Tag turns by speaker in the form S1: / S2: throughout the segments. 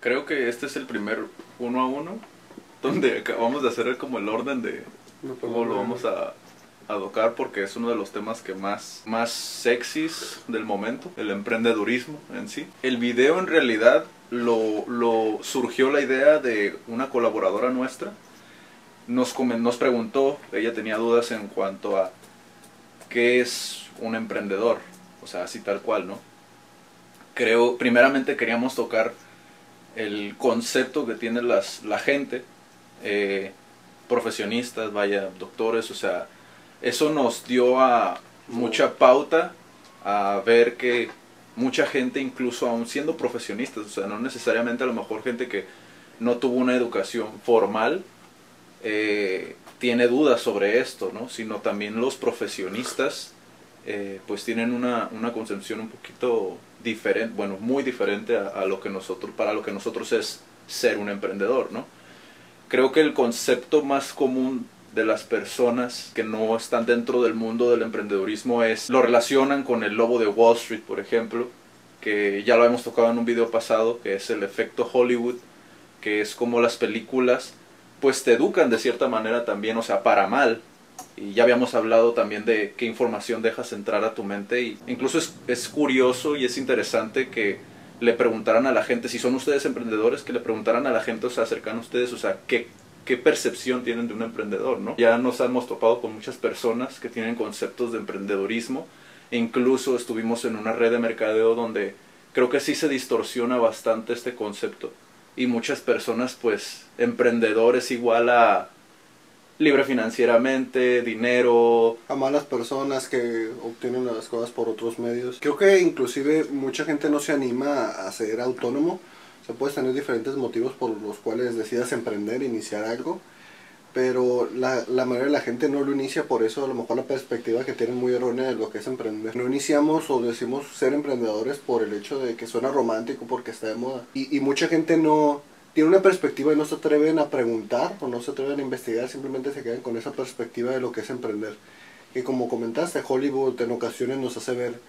S1: Creo que este es el primer uno a uno donde acabamos de hacer como el orden de cómo lo vamos a, a tocar porque es uno de los temas que más, más sexys del momento, el emprendedurismo en sí. El video en realidad lo, lo surgió la idea de una colaboradora nuestra. Nos, nos preguntó, ella tenía dudas en cuanto a qué es un emprendedor, o sea, así tal cual, ¿no? Creo, primeramente queríamos tocar el concepto que tiene las, la gente, eh, profesionistas, vaya, doctores, o sea, eso nos dio a mucha pauta a ver que mucha gente, incluso aún siendo profesionistas, o sea, no necesariamente a lo mejor gente que no tuvo una educación formal, eh, tiene dudas sobre esto, ¿no? Sino también los profesionistas, eh, pues tienen una, una concepción un poquito diferente, bueno, muy diferente a, lo que nosotros, para lo que nosotros es ser un emprendedor, ¿no? Creo que el concepto más común de las personas que no están dentro del mundo del emprendedurismo es lo relacionan con el lobo de Wall Street, por ejemplo, que ya lo hemos tocado en un video pasado, que es el efecto Hollywood, que es como las películas pues te educan de cierta manera también, o sea, para mal. Y ya habíamos hablado también de qué información dejas entrar a tu mente y incluso es, es curioso y es interesante que le preguntaran a la gente, si son ustedes emprendedores, que le preguntaran a la gente, o sea, cercana a ustedes, o sea, qué, qué percepción tienen de un emprendedor, ¿no? Ya nos hemos topado con muchas personas que tienen conceptos de emprendedorismo, e incluso estuvimos en una red de mercadeo donde creo que sí se distorsiona bastante este concepto y muchas personas pues emprendedores igual a libre financieramente, dinero,
S2: a malas personas que obtienen las cosas por otros medios. Creo que inclusive mucha gente no se anima a ser autónomo. O sea, puedes tener diferentes motivos por los cuales decidas emprender, iniciar algo. Pero la, la mayoría de la gente no lo inicia por eso, a lo mejor la perspectiva que tienen muy errónea de lo que es emprender. No iniciamos o decimos ser emprendedores por el hecho de que suena romántico, porque está de moda. Y, y mucha gente no, tiene una perspectiva y no se atreven a preguntar o no se atreven a investigar, simplemente se quedan con esa perspectiva de lo que es emprender. Que como comentaste, Hollywood en ocasiones nos hace ver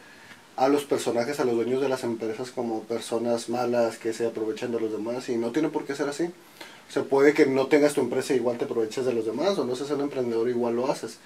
S2: a los personajes, a los dueños de las empresas como personas malas que se aprovechan de los demás y no tiene por qué ser así. O puede que no tengas tu empresa igual te aproveches de los demás o no seas un emprendedor igual lo haces.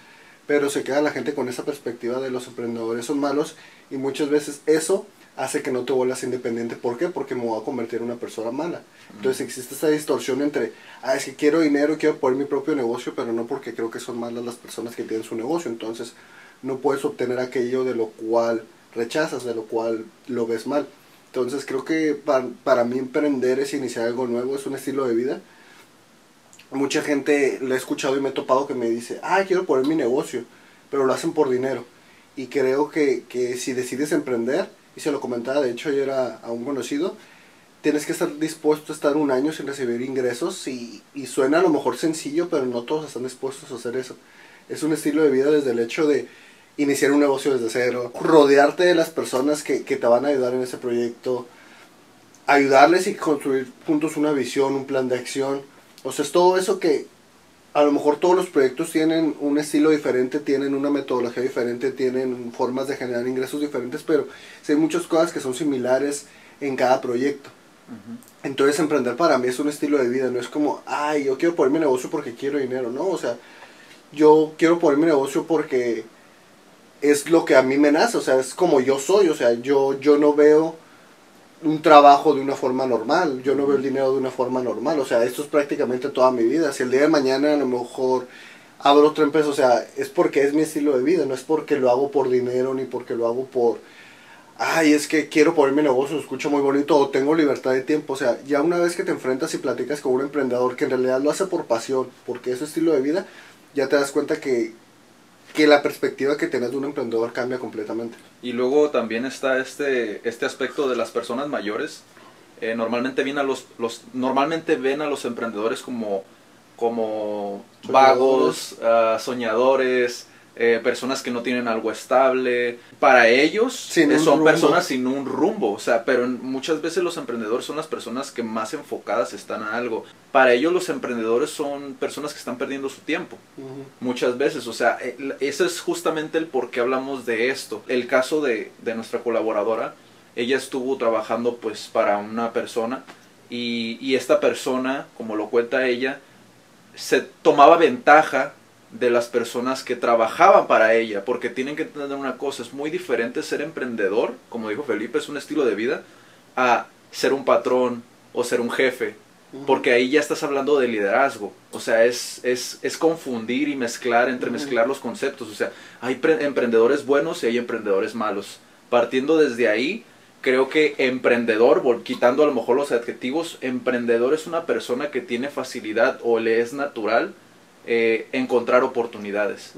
S2: Pero se queda la gente con esa perspectiva de los emprendedores son malos y muchas veces eso hace que no te vuelvas independiente. ¿Por qué? Porque me voy a convertir en una persona mala. Entonces existe esta distorsión entre, ah, es que quiero dinero, quiero poner mi propio negocio, pero no porque creo que son malas las personas que tienen su negocio. Entonces no puedes obtener aquello de lo cual rechazas, de lo cual lo ves mal. Entonces creo que para, para mí emprender es iniciar algo nuevo, es un estilo de vida. Mucha gente lo he escuchado y me he topado que me dice, ah, quiero poner mi negocio, pero lo hacen por dinero. Y creo que, que si decides emprender, y se lo comentaba de hecho ayer a, a un conocido, tienes que estar dispuesto a estar un año sin recibir ingresos y, y suena a lo mejor sencillo, pero no todos están dispuestos a hacer eso. Es un estilo de vida desde el hecho de iniciar un negocio desde cero, rodearte de las personas que, que te van a ayudar en ese proyecto, ayudarles y construir juntos una visión, un plan de acción. O sea, es todo eso que a lo mejor todos los proyectos tienen un estilo diferente, tienen una metodología diferente, tienen formas de generar ingresos diferentes, pero sí hay muchas cosas que son similares en cada proyecto. Entonces emprender para mí es un estilo de vida, no es como, ay, yo quiero poner mi negocio porque quiero dinero, no, o sea, yo quiero poner mi negocio porque es lo que a mí me nace, o sea, es como yo soy, o sea, yo, yo no veo un trabajo de una forma normal, yo no veo el dinero de una forma normal, o sea, esto es prácticamente toda mi vida, si el día de mañana a lo mejor abro otra empresa, o sea, es porque es mi estilo de vida, no es porque lo hago por dinero ni porque lo hago por, ay, es que quiero poner mi negocio, escucha muy bonito, o tengo libertad de tiempo, o sea, ya una vez que te enfrentas y platicas con un emprendedor que en realidad lo hace por pasión, porque es su estilo de vida, ya te das cuenta que, que la perspectiva que tenés de un emprendedor cambia completamente.
S1: Y luego también está este, este aspecto de las personas mayores. Eh, normalmente, ven a los, los, normalmente ven a los emprendedores como, como vagos, uh, soñadores, eh, personas que no tienen algo estable. Para ellos eh, son personas sin un rumbo, o sea, pero muchas veces los emprendedores son las personas que más enfocadas están a algo. Para ellos los emprendedores son personas que están perdiendo su tiempo, muchas veces, o sea, eh, ese es justamente el por qué hablamos de esto. El caso de, de nuestra colaboradora, ella estuvo trabajando pues para una persona y, y esta persona, como lo cuenta ella, se tomaba ventaja de las personas que trabajaban para ella, porque tienen que entender una cosa, es muy diferente ser emprendedor, como dijo Felipe, es un estilo de vida, a ser un patrón o ser un jefe, porque ahí ya estás hablando de liderazgo, o sea, es, es, es confundir y mezclar, entremezclar los conceptos, o sea, hay emprendedores buenos y hay emprendedores malos. Partiendo desde ahí, creo que emprendedor, quitando a lo mejor los adjetivos, emprendedor es una persona que tiene facilidad o le es natural eh, encontrar oportunidades.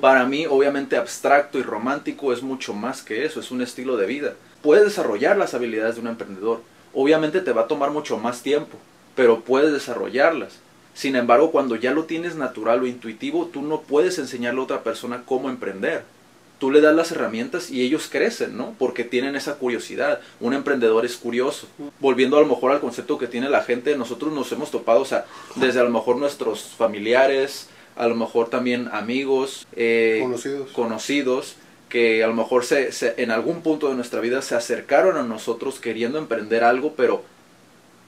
S1: Para mí, obviamente, abstracto y romántico es mucho más que eso, es un estilo de vida. Puedes desarrollar las habilidades de un emprendedor. Obviamente te va a tomar mucho más tiempo, pero puedes desarrollarlas. Sin embargo, cuando ya lo tienes natural o intuitivo, tú no puedes enseñarle a otra persona cómo emprender tú le das las herramientas y ellos crecen, ¿no? Porque tienen esa curiosidad. Un emprendedor es curioso. Volviendo a lo mejor al concepto que tiene la gente, nosotros nos hemos topado, o sea, desde a lo mejor nuestros familiares, a lo mejor también amigos,
S2: eh,
S1: conocidos. que a lo mejor se, en algún punto de nuestra vida se acercaron a nosotros queriendo emprender algo, pero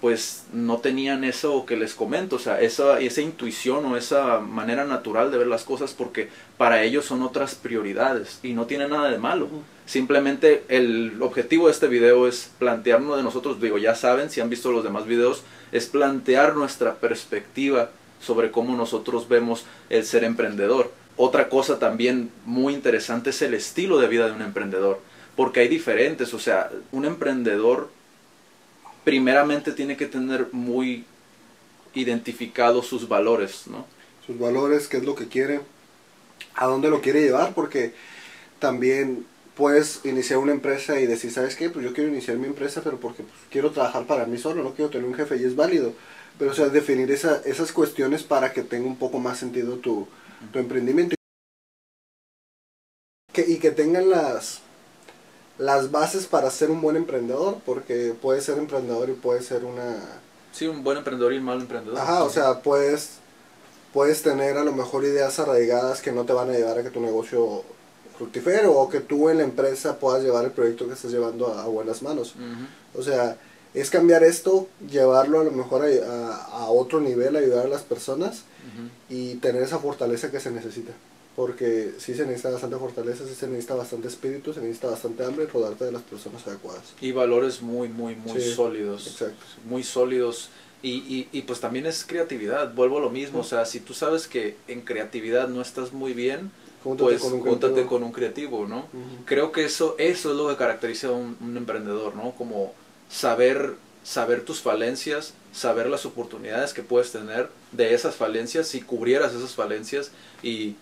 S1: pues no tenían eso que les comento, o sea, esa, esa intuición o esa manera natural de ver las cosas porque para ellos son otras prioridades y no tiene nada de malo. Simplemente el objetivo de este video es plantearnos de nosotros, digo, ya saben, si han visto los demás videos, es plantear nuestra perspectiva sobre cómo nosotros vemos el ser emprendedor. Otra cosa también muy interesante es el estilo de vida de un emprendedor, porque hay diferentes, o sea, un emprendedor primeramente tiene que tener muy identificados sus valores, ¿no?
S2: Sus valores, qué es lo que quiere, a dónde lo quiere llevar, porque también puedes iniciar una empresa y decir, ¿sabes qué? Pues yo quiero iniciar mi empresa, pero porque pues, quiero trabajar para mí solo, no quiero tener un jefe y es válido. Pero o sea, definir esa, esas cuestiones para que tenga un poco más sentido tu, tu emprendimiento. Que, y que tengan las, las bases para ser un buen emprendedor, porque puedes ser emprendedor y puedes ser una...
S1: Sí, un buen emprendedor y un mal emprendedor.
S2: Ajá, o sea, puedes, puedes tener a lo mejor ideas arraigadas que no te van a llevar a que tu negocio fructifere o que tú en la empresa puedas llevar el proyecto que estás llevando a, buenas manos. O sea, es cambiar esto, llevarlo a lo mejor a, a, otro nivel, ayudar a las personas y tener esa fortaleza que se necesita porque sí se necesita bastante fortaleza, sí se necesita bastante espíritu, se necesita bastante hambre y rodarte de las personas adecuadas.
S1: Y valores muy, muy, muy sólidos.
S2: Exacto.
S1: Muy sólidos. Y, y, y, pues también es creatividad, vuelvo a lo mismo, o sea, si tú sabes que en creatividad no estás muy bien, pues con un con un creativo, ¿no? Creo que eso, eso es lo que caracteriza a un, un emprendedor, ¿no? Como saber saber tus falencias, saber las oportunidades que puedes tener de esas falencias, si cubrieras esas falencias y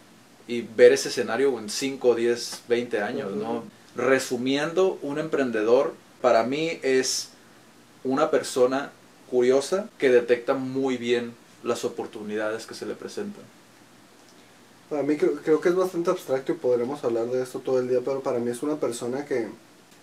S1: y ver ese escenario en 5, 10, 20 años, ¿no? Resumiendo, un emprendedor para mí es una persona curiosa que detecta muy bien las oportunidades que se le presentan.
S2: Para mí creo, que es bastante abstracto y podremos hablar de esto todo el día, pero para mí es una persona que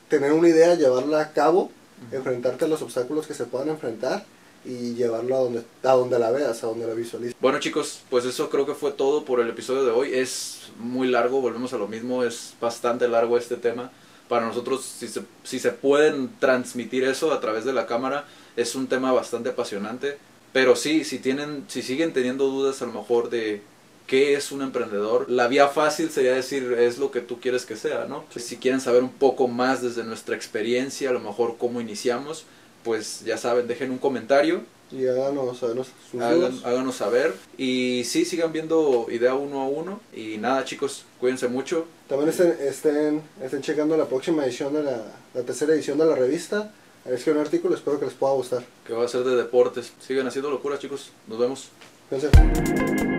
S2: tener una idea, llevarla a cabo, enfrentarte a los obstáculos que se puedan enfrentar y llevarlo a donde, a donde la veas, a donde la visualices.
S1: Bueno chicos, pues eso creo que fue todo por el episodio de hoy. Es muy largo, volvemos a lo mismo, es bastante largo este tema. Para nosotros, si se, si se pueden transmitir eso a través de la cámara, es un tema bastante apasionante. Pero sí, si, tienen, si siguen teniendo dudas a lo mejor de qué es un emprendedor, la vía fácil sería decir es lo que tú quieres que sea, ¿no? Si quieren saber un poco más desde nuestra experiencia, a lo mejor cómo iniciamos, pues ya saben, dejen un comentario.
S2: Y háganos, háganos,
S1: háganos saber. Y sí, sigan viendo idea uno a uno. Y nada, chicos, cuídense mucho.
S2: También estén, estén, estén checando la próxima edición de la, la tercera edición de la revista. Es que un artículo, espero que les pueda gustar.
S1: Que va a ser de deportes. Sigan haciendo locuras, chicos. Nos vemos.
S2: Cuídense.